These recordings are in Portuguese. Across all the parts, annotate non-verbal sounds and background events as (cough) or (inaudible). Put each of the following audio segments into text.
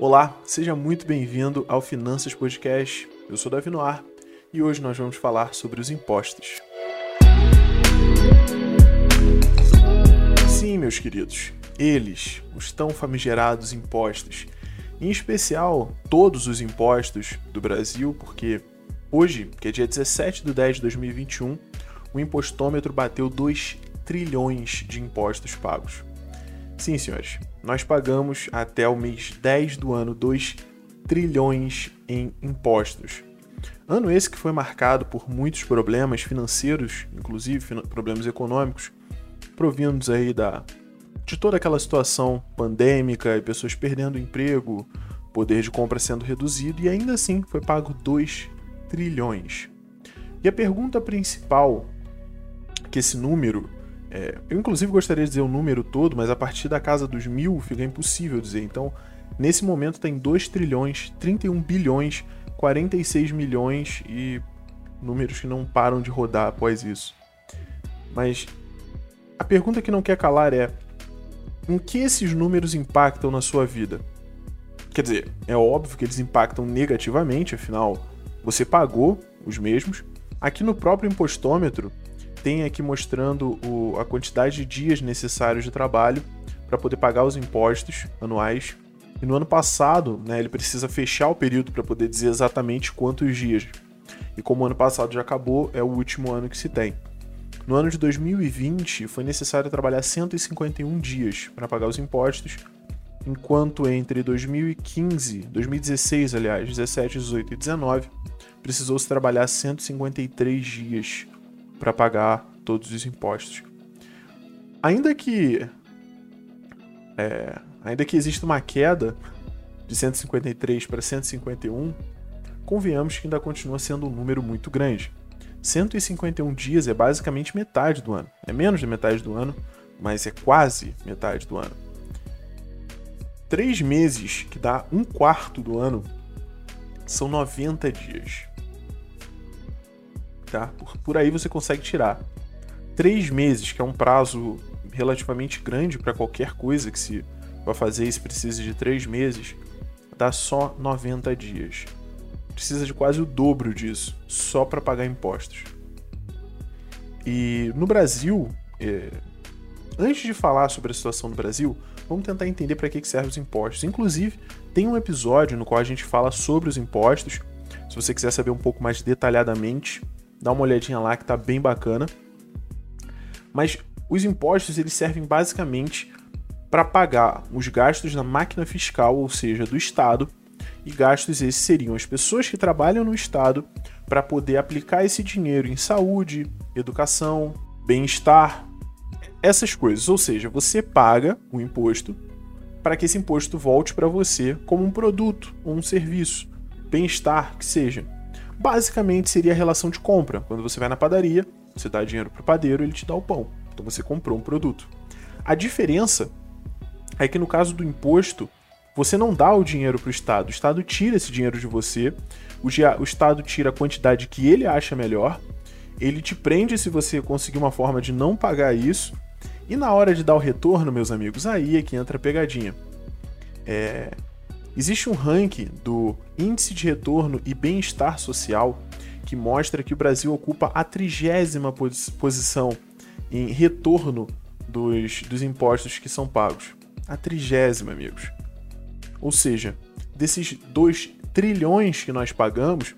Olá, seja muito bem-vindo ao Finanças Podcast. Eu sou Davi Noir e hoje nós vamos falar sobre os impostos. Sim, meus queridos, eles, os tão famigerados impostos, em especial todos os impostos do Brasil, porque hoje, que é dia 17 de 10 de 2021, o impostômetro bateu 2 trilhões de impostos pagos. Sim, senhores, nós pagamos até o mês 10 do ano 2 trilhões em impostos. Ano esse que foi marcado por muitos problemas financeiros, inclusive problemas econômicos, provindos aí da de toda aquela situação pandêmica e pessoas perdendo emprego, poder de compra sendo reduzido e ainda assim foi pago 2 trilhões. E a pergunta principal que esse número é, eu, inclusive, gostaria de dizer o número todo, mas a partir da casa dos mil fica impossível dizer. Então, nesse momento, tem 2 trilhões, 31 bilhões, 46 milhões e números que não param de rodar após isso. Mas a pergunta que não quer calar é: em que esses números impactam na sua vida? Quer dizer, é óbvio que eles impactam negativamente, afinal, você pagou os mesmos. Aqui no próprio impostômetro, tem aqui mostrando o, a quantidade de dias necessários de trabalho para poder pagar os impostos anuais. E no ano passado, né, ele precisa fechar o período para poder dizer exatamente quantos dias. E como o ano passado já acabou, é o último ano que se tem. No ano de 2020, foi necessário trabalhar 151 dias para pagar os impostos, enquanto entre 2015, 2016, aliás, 17, 18 e 19, precisou-se trabalhar 153 dias para pagar todos os impostos. Ainda que é, ainda que exista uma queda de 153 para 151, convenhamos que ainda continua sendo um número muito grande. 151 dias é basicamente metade do ano. É menos de metade do ano, mas é quase metade do ano. Três meses, que dá um quarto do ano, são 90 dias Por, por aí você consegue tirar. Três meses, que é um prazo relativamente grande para qualquer coisa que se vai fazer e se precisa de três meses, dá só 90 dias. Precisa de quase o dobro disso, só para pagar impostos. E no Brasil, é... antes de falar sobre a situação do Brasil, vamos tentar entender para que, que servem os impostos. Inclusive, tem um episódio no qual a gente fala sobre os impostos. Se você quiser saber um pouco mais detalhadamente, dá uma olhadinha lá que tá bem bacana. Mas os impostos eles servem basicamente para pagar os gastos na máquina fiscal, ou seja, do Estado, e gastos esses seriam as pessoas que trabalham no Estado para poder aplicar esse dinheiro em saúde, educação, bem-estar, essas coisas. Ou seja, você paga o imposto para que esse imposto volte para você como um produto ou um serviço, bem-estar que seja. Basicamente seria a relação de compra. Quando você vai na padaria, você dá dinheiro para o padeiro, ele te dá o pão. Então você comprou um produto. A diferença é que no caso do imposto, você não dá o dinheiro para o Estado. O Estado tira esse dinheiro de você, o, o Estado tira a quantidade que ele acha melhor, ele te prende se você conseguir uma forma de não pagar isso, e na hora de dar o retorno, meus amigos, aí é que entra a pegadinha. É, Existe um ranking do Índice de Retorno e Bem-Estar Social que mostra que o Brasil ocupa a trigésima posição em retorno dos, dos impostos que são pagos. A trigésima, amigos. Ou seja, desses 2 trilhões que nós pagamos,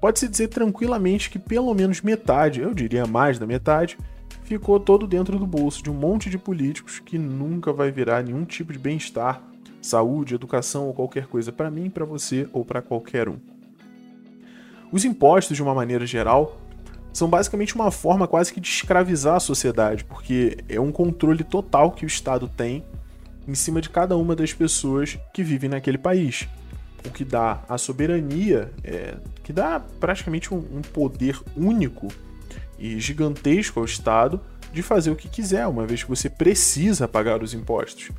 pode-se dizer tranquilamente que pelo menos metade, eu diria mais da metade, ficou todo dentro do bolso de um monte de políticos que nunca vai virar nenhum tipo de bem-estar saúde, educação ou qualquer coisa para mim, para você ou para qualquer um. Os impostos, de uma maneira geral, são basicamente uma forma quase que de escravizar a sociedade, porque é um controle total que o Estado tem em cima de cada uma das pessoas que vivem naquele país. O que dá a soberania, é, que dá praticamente um, um poder único e gigantesco ao Estado de fazer o que quiser, uma vez que você precisa pagar os impostos.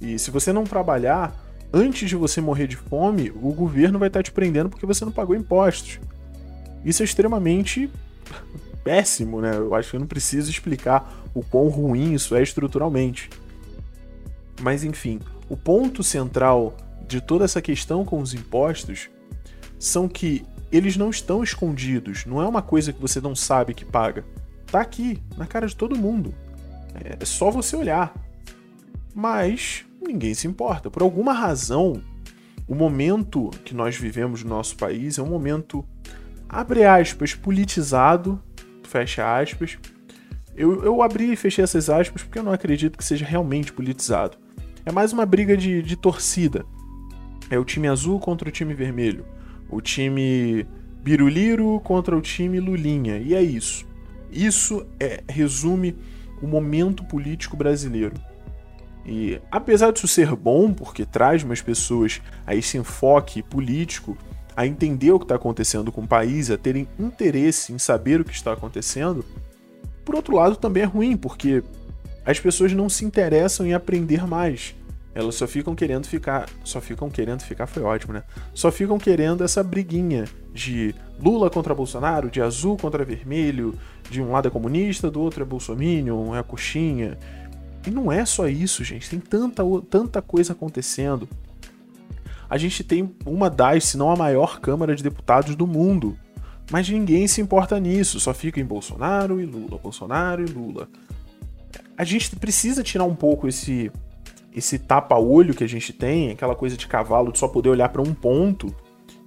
E se você não trabalhar, antes de você morrer de fome, o governo vai estar te prendendo porque você não pagou impostos. Isso é extremamente (laughs) péssimo, né? Eu acho que eu não preciso explicar o quão ruim isso é estruturalmente. Mas enfim, o ponto central de toda essa questão com os impostos são que eles não estão escondidos, não é uma coisa que você não sabe que paga. Tá aqui, na cara de todo mundo. É só você olhar. Mas ninguém se importa. Por alguma razão, o momento que nós vivemos no nosso país é um momento, abre aspas, politizado, fecha aspas. Eu, eu abri e fechei essas aspas porque eu não acredito que seja realmente politizado. É mais uma briga de, de torcida. É o time azul contra o time vermelho. O time Biruliro contra o time Lulinha. E é isso. Isso é, resume o momento político brasileiro. E apesar disso ser bom, porque traz mais pessoas a esse enfoque político, a entender o que está acontecendo com o país, a terem interesse em saber o que está acontecendo, por outro lado também é ruim, porque as pessoas não se interessam em aprender mais. Elas só ficam querendo ficar. Só ficam querendo ficar, foi ótimo, né? Só ficam querendo essa briguinha de Lula contra Bolsonaro, de azul contra vermelho, de um lado é comunista, do outro é bolsominion, é coxinha. E não é só isso, gente. Tem tanta, tanta coisa acontecendo. A gente tem uma das, se não a maior Câmara de Deputados do mundo. Mas ninguém se importa nisso. Só fica em Bolsonaro e Lula, Bolsonaro e Lula. A gente precisa tirar um pouco esse esse tapa-olho que a gente tem, aquela coisa de cavalo de só poder olhar para um ponto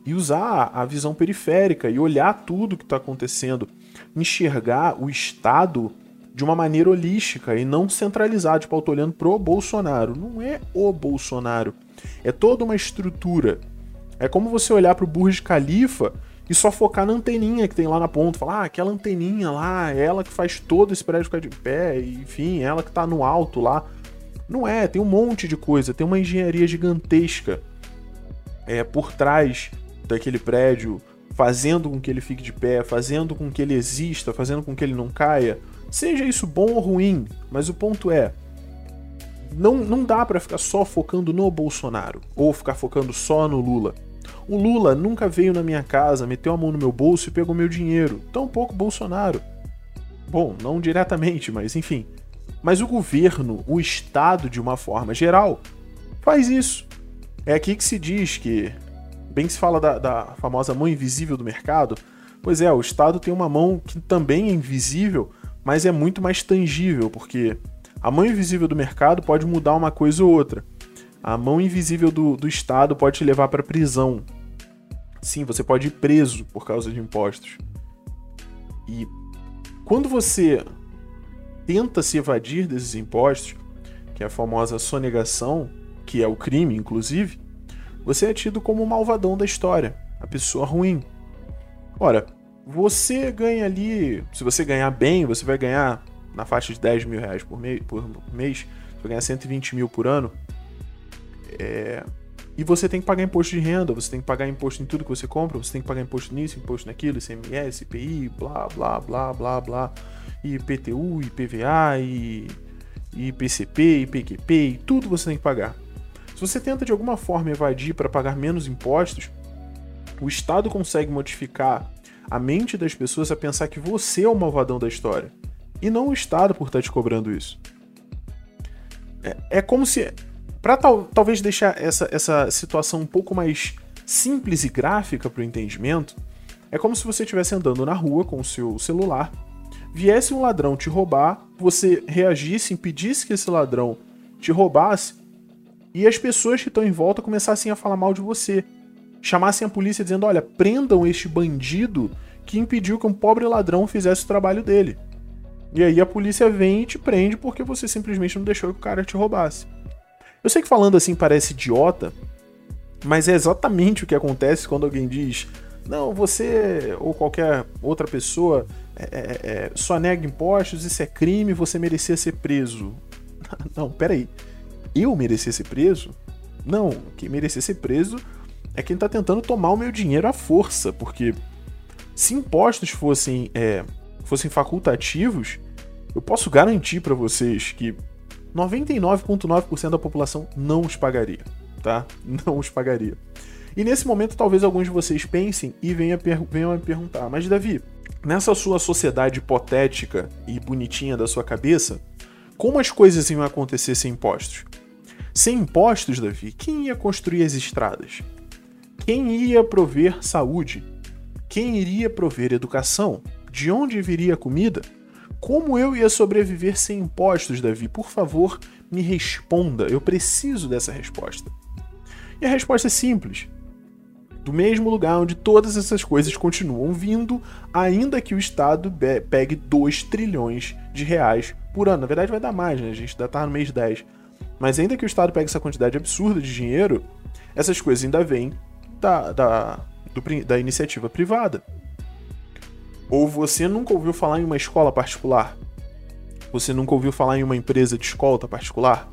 e usar a visão periférica e olhar tudo que está acontecendo, enxergar o Estado de uma maneira holística e não centralizado, tipo, eu tô olhando pro Bolsonaro. Não é o Bolsonaro. É toda uma estrutura. É como você olhar pro Burj Khalifa e só focar na anteninha que tem lá na ponta. Falar, ah, aquela anteninha lá, ela que faz todo esse prédio ficar de pé, enfim, ela que tá no alto lá. Não é, tem um monte de coisa, tem uma engenharia gigantesca é, por trás daquele prédio, fazendo com que ele fique de pé, fazendo com que ele exista, fazendo com que ele não caia. Seja isso bom ou ruim, mas o ponto é, não, não dá para ficar só focando no Bolsonaro ou ficar focando só no Lula. O Lula nunca veio na minha casa, meteu a mão no meu bolso e pegou meu dinheiro. Tampouco Bolsonaro. Bom, não diretamente, mas enfim. Mas o governo, o Estado de uma forma geral, faz isso. É aqui que se diz que, bem que se fala da, da famosa mão invisível do mercado, pois é, o Estado tem uma mão que também é invisível, mas é muito mais tangível, porque a mão invisível do mercado pode mudar uma coisa ou outra. A mão invisível do, do Estado pode te levar para prisão. Sim, você pode ir preso por causa de impostos. E quando você tenta se evadir desses impostos, que é a famosa sonegação, que é o crime, inclusive, você é tido como o malvadão da história, a pessoa ruim. Ora, você ganha ali, se você ganhar bem, você vai ganhar na faixa de 10 mil reais por, mei, por mês, você vai ganhar 120 mil por ano. É, e você tem que pagar imposto de renda, você tem que pagar imposto em tudo que você compra, você tem que pagar imposto nisso, imposto naquilo, ICMS, IPI, blá, blá, blá, blá, blá, e IPTU, IPVA, e, e IPCP, IPQP, e tudo você tem que pagar. Se você tenta de alguma forma evadir para pagar menos impostos, o Estado consegue modificar a mente das pessoas a pensar que você é o malvadão da história. E não o Estado por estar tá te cobrando isso. É, é como se. Para tal, talvez deixar essa, essa situação um pouco mais simples e gráfica para o entendimento, é como se você estivesse andando na rua com o seu celular, viesse um ladrão te roubar, você reagisse, impedisse que esse ladrão te roubasse, e as pessoas que estão em volta começassem a falar mal de você chamassem a polícia dizendo: olha, prendam este bandido que impediu que um pobre ladrão fizesse o trabalho dele. E aí a polícia vem e te prende porque você simplesmente não deixou que o cara te roubasse. Eu sei que falando assim parece idiota, mas é exatamente o que acontece quando alguém diz: não, você ou qualquer outra pessoa é, é, é, só nega impostos, isso é crime, você merecia ser preso. (laughs) Não, peraí. Eu merecia ser preso? Não, quem merecia ser preso é quem está tentando tomar o meu dinheiro à força, porque se impostos fossem, é, fossem facultativos, eu posso garantir para vocês que 99,9% da população não os pagaria, tá? Não os pagaria. E nesse momento, talvez alguns de vocês pensem e venham, per venham me perguntar: mas Davi, nessa sua sociedade hipotética e bonitinha da sua cabeça, como as coisas iam acontecer sem impostos? Sem impostos, Davi, quem ia construir as estradas? Quem ia prover saúde? Quem iria prover educação? De onde viria a comida? Como eu ia sobreviver sem impostos, Davi? Por favor, me responda. Eu preciso dessa resposta. E a resposta é simples. Do mesmo lugar onde todas essas coisas continuam vindo, ainda que o Estado pegue 2 trilhões de reais por ano. Na verdade, vai dar mais, né? A gente ainda tá no mês 10. Mas ainda que o Estado pegue essa quantidade absurda de dinheiro, essas coisas ainda vêm da, da, do, da iniciativa privada. Ou você nunca ouviu falar em uma escola particular? Você nunca ouviu falar em uma empresa de escolta particular?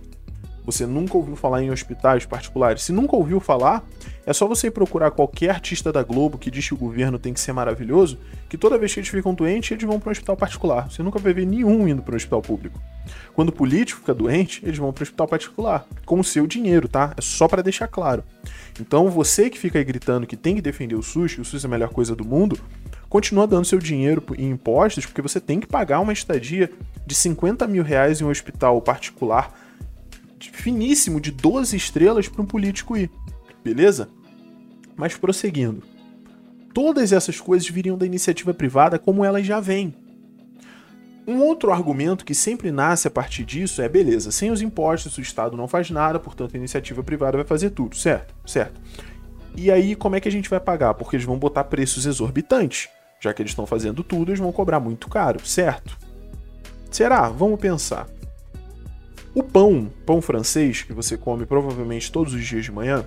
Você nunca ouviu falar em hospitais particulares? Se nunca ouviu falar, é só você procurar qualquer artista da Globo que diz que o governo tem que ser maravilhoso, que toda vez que eles ficam doentes, eles vão para um hospital particular. Você nunca vai ver nenhum indo para um hospital público. Quando o político fica doente, eles vão para um hospital particular, com o seu dinheiro, tá? É só para deixar claro. Então, você que fica aí gritando que tem que defender o SUS, que o SUS é a melhor coisa do mundo, continua dando seu dinheiro em impostos, porque você tem que pagar uma estadia de 50 mil reais em um hospital particular finíssimo de 12 estrelas para um político ir. Beleza? Mas prosseguindo. Todas essas coisas viriam da iniciativa privada como elas já vêm. Um outro argumento que sempre nasce a partir disso é: beleza, sem os impostos o Estado não faz nada, portanto a iniciativa privada vai fazer tudo, certo? Certo. E aí, como é que a gente vai pagar? Porque eles vão botar preços exorbitantes. Já que eles estão fazendo tudo, eles vão cobrar muito caro, certo? Será? Vamos pensar. O pão, pão francês, que você come provavelmente todos os dias de manhã,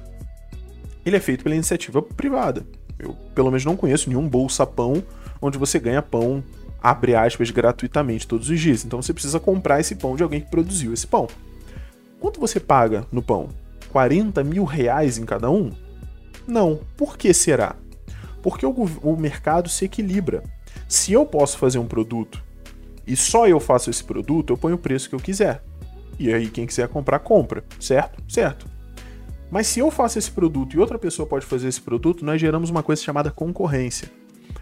ele é feito pela iniciativa privada. Eu, pelo menos, não conheço nenhum bolsa-pão onde você ganha pão, abre aspas, gratuitamente todos os dias. Então você precisa comprar esse pão de alguém que produziu esse pão. Quanto você paga no pão? 40 mil reais em cada um? Não. Por que será? Porque o, o mercado se equilibra. Se eu posso fazer um produto e só eu faço esse produto, eu ponho o preço que eu quiser. E aí quem quiser comprar, compra, certo? Certo. Mas se eu faço esse produto e outra pessoa pode fazer esse produto, nós geramos uma coisa chamada concorrência.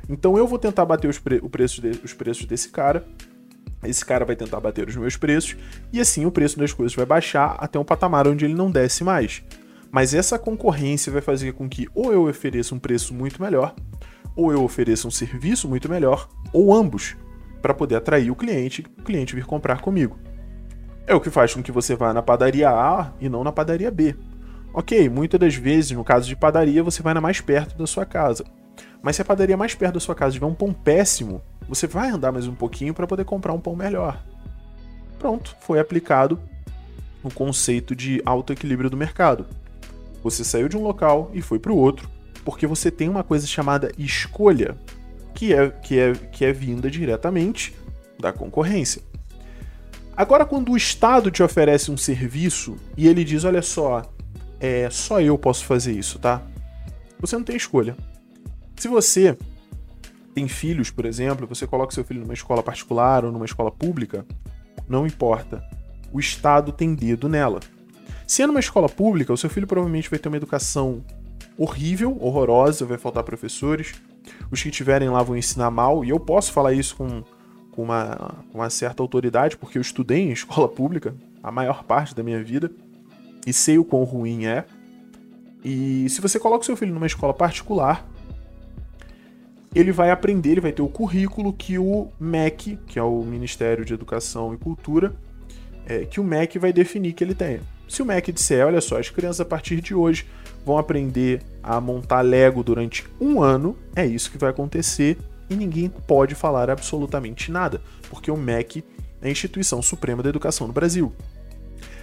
Então eu vou tentar bater os, pre preços, de os preços desse cara, esse cara vai tentar bater os meus preços, e assim o preço das coisas vai baixar até um patamar onde ele não desce mais. Mas essa concorrência vai fazer com que ou eu ofereça um preço muito melhor, ou eu ofereça um serviço muito melhor, ou ambos, para poder atrair o cliente o cliente vir comprar comigo. É o que faz com que você vá na padaria A e não na padaria B. Ok, muitas das vezes, no caso de padaria, você vai na mais perto da sua casa. Mas se a padaria mais perto da sua casa tiver um pão péssimo, você vai andar mais um pouquinho para poder comprar um pão melhor. Pronto, foi aplicado o conceito de alto equilíbrio do mercado. Você saiu de um local e foi para o outro, porque você tem uma coisa chamada escolha, que é, que é, que é vinda diretamente da concorrência. Agora, quando o Estado te oferece um serviço e ele diz: olha só, é, só eu posso fazer isso, tá? Você não tem escolha. Se você tem filhos, por exemplo, você coloca seu filho numa escola particular ou numa escola pública, não importa. O Estado tem dedo nela. Se é numa escola pública, o seu filho provavelmente vai ter uma educação horrível, horrorosa, vai faltar professores. Os que tiverem lá vão ensinar mal, e eu posso falar isso com com uma, uma certa autoridade, porque eu estudei em escola pública a maior parte da minha vida e sei o quão ruim é. E se você coloca o seu filho numa escola particular, ele vai aprender, ele vai ter o currículo que o MEC, que é o Ministério de Educação e Cultura, é, que o MEC vai definir que ele tenha. Se o MEC disser, olha só, as crianças a partir de hoje vão aprender a montar Lego durante um ano, é isso que vai acontecer e ninguém pode falar absolutamente nada, porque o MEC é a instituição suprema da educação no Brasil.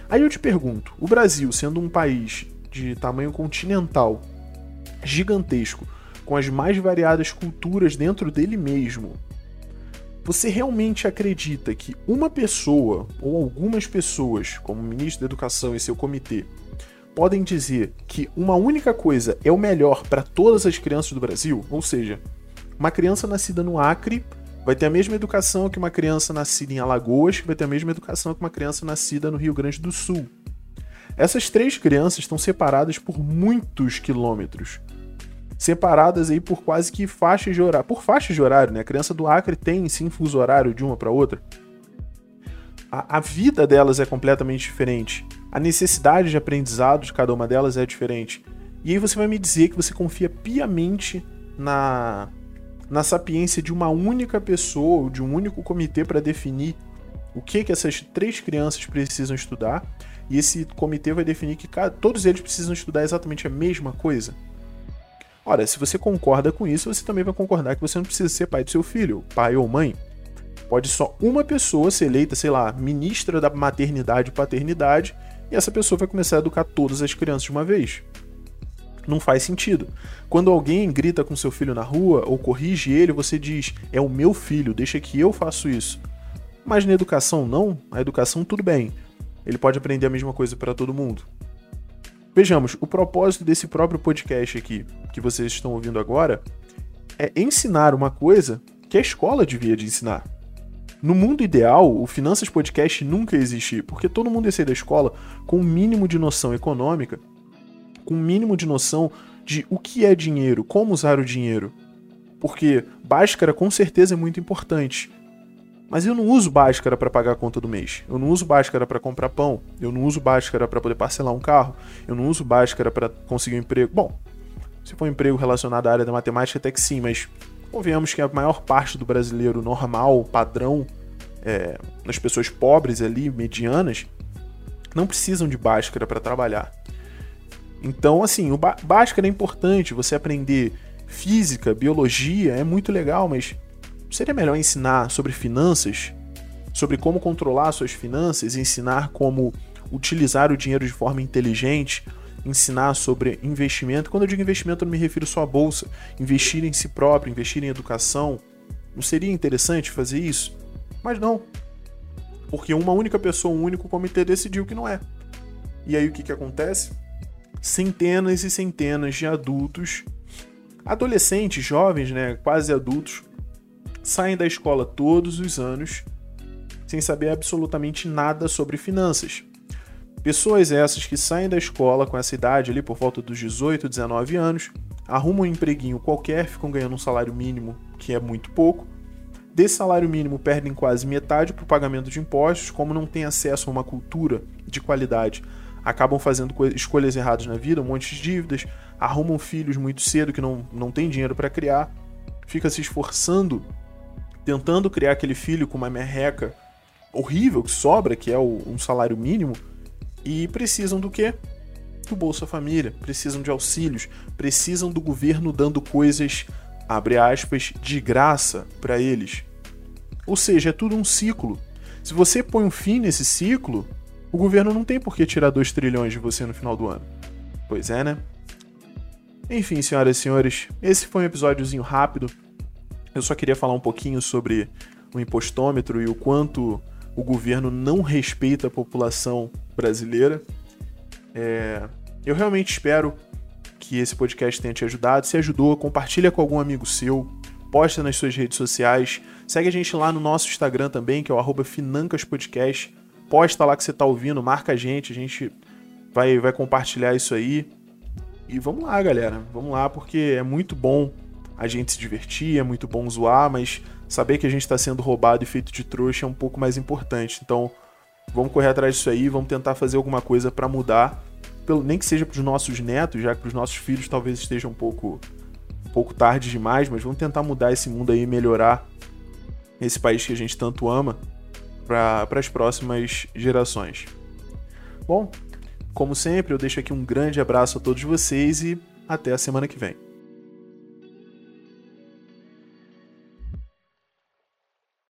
Aí eu te pergunto: o Brasil, sendo um país de tamanho continental, gigantesco, com as mais variadas culturas dentro dele mesmo, você realmente acredita que uma pessoa ou algumas pessoas, como o ministro da Educação e seu comitê, podem dizer que uma única coisa é o melhor para todas as crianças do Brasil? Ou seja, uma criança nascida no Acre vai ter a mesma educação que uma criança nascida em Alagoas, que vai ter a mesma educação que uma criança nascida no Rio Grande do Sul. Essas três crianças estão separadas por muitos quilômetros. Separadas aí por quase que faixas de horário. Por faixas de horário, né? A criança do Acre tem sim fuso horário de uma para outra. A, a vida delas é completamente diferente. A necessidade de aprendizado de cada uma delas é diferente. E aí você vai me dizer que você confia piamente na na sapiência de uma única pessoa, ou de um único comitê para definir o que que essas três crianças precisam estudar, e esse comitê vai definir que todos eles precisam estudar exatamente a mesma coisa. Ora, se você concorda com isso, você também vai concordar que você não precisa ser pai do seu filho, pai ou mãe. Pode só uma pessoa ser eleita, sei lá, ministra da maternidade e paternidade, e essa pessoa vai começar a educar todas as crianças de uma vez. Não faz sentido. Quando alguém grita com seu filho na rua ou corrige ele, você diz: "É o meu filho, deixa que eu faço isso". Mas na educação não, a educação tudo bem. Ele pode aprender a mesma coisa para todo mundo. Vejamos, o propósito desse próprio podcast aqui, que vocês estão ouvindo agora, é ensinar uma coisa que a escola devia de ensinar. No mundo ideal, o Finanças Podcast nunca ia existir, porque todo mundo ia sair da escola com o um mínimo de noção econômica, com o um mínimo de noção de o que é dinheiro, como usar o dinheiro. Porque Bhaskara com certeza é muito importante. Mas eu não uso Bhaskara para pagar a conta do mês. Eu não uso Bhaskara para comprar pão. Eu não uso Bhaskara para poder parcelar um carro. Eu não uso Bhaskara para conseguir um emprego. Bom, se for um emprego relacionado à área da matemática, até que sim, mas convenhamos que a maior parte do brasileiro normal, padrão, é, as pessoas pobres ali, medianas, não precisam de Bhaskara para trabalhar. Então, assim, o Bhaskara é importante, você aprender física, biologia, é muito legal, mas seria melhor ensinar sobre finanças, sobre como controlar suas finanças, ensinar como utilizar o dinheiro de forma inteligente, ensinar sobre investimento. Quando eu digo investimento, eu não me refiro só à bolsa. Investir em si próprio, investir em educação. Não seria interessante fazer isso? Mas não. Porque uma única pessoa, um único comitê decidiu que não é. E aí o que, que acontece? Centenas e centenas de adultos, adolescentes, jovens, né, quase adultos, saem da escola todos os anos sem saber absolutamente nada sobre finanças. Pessoas essas que saem da escola com essa idade ali por volta dos 18, 19 anos, arrumam um empreguinho qualquer, ficam ganhando um salário mínimo, que é muito pouco. Desse salário mínimo perdem quase metade para o pagamento de impostos, como não têm acesso a uma cultura de qualidade, acabam fazendo escolhas erradas na vida, um monte de dívidas, arrumam filhos muito cedo que não, não tem dinheiro para criar, fica se esforçando, tentando criar aquele filho com uma merreca horrível que sobra, que é o, um salário mínimo, e precisam do quê? Do Bolsa Família, precisam de auxílios, precisam do governo dando coisas, abre aspas, de graça para eles. Ou seja, é tudo um ciclo. Se você põe um fim nesse ciclo, o governo não tem por que tirar 2 trilhões de você no final do ano. Pois é, né? Enfim, senhoras e senhores, esse foi um episódiozinho rápido. Eu só queria falar um pouquinho sobre o impostômetro e o quanto o governo não respeita a população brasileira. É, eu realmente espero que esse podcast tenha te ajudado. Se ajudou, compartilha com algum amigo seu, posta nas suas redes sociais. Segue a gente lá no nosso Instagram também, que é o financaspodcast. Posta lá que você está ouvindo, marca a gente, a gente vai, vai compartilhar isso aí. E vamos lá, galera. Vamos lá, porque é muito bom a gente se divertir, é muito bom zoar, mas saber que a gente está sendo roubado e feito de trouxa é um pouco mais importante. Então, vamos correr atrás disso aí, vamos tentar fazer alguma coisa para mudar, pelo, nem que seja para os nossos netos, já que para os nossos filhos talvez esteja um pouco, um pouco tarde demais, mas vamos tentar mudar esse mundo aí, melhorar esse país que a gente tanto ama para as próximas gerações. Bom, como sempre, eu deixo aqui um grande abraço a todos vocês e até a semana que vem.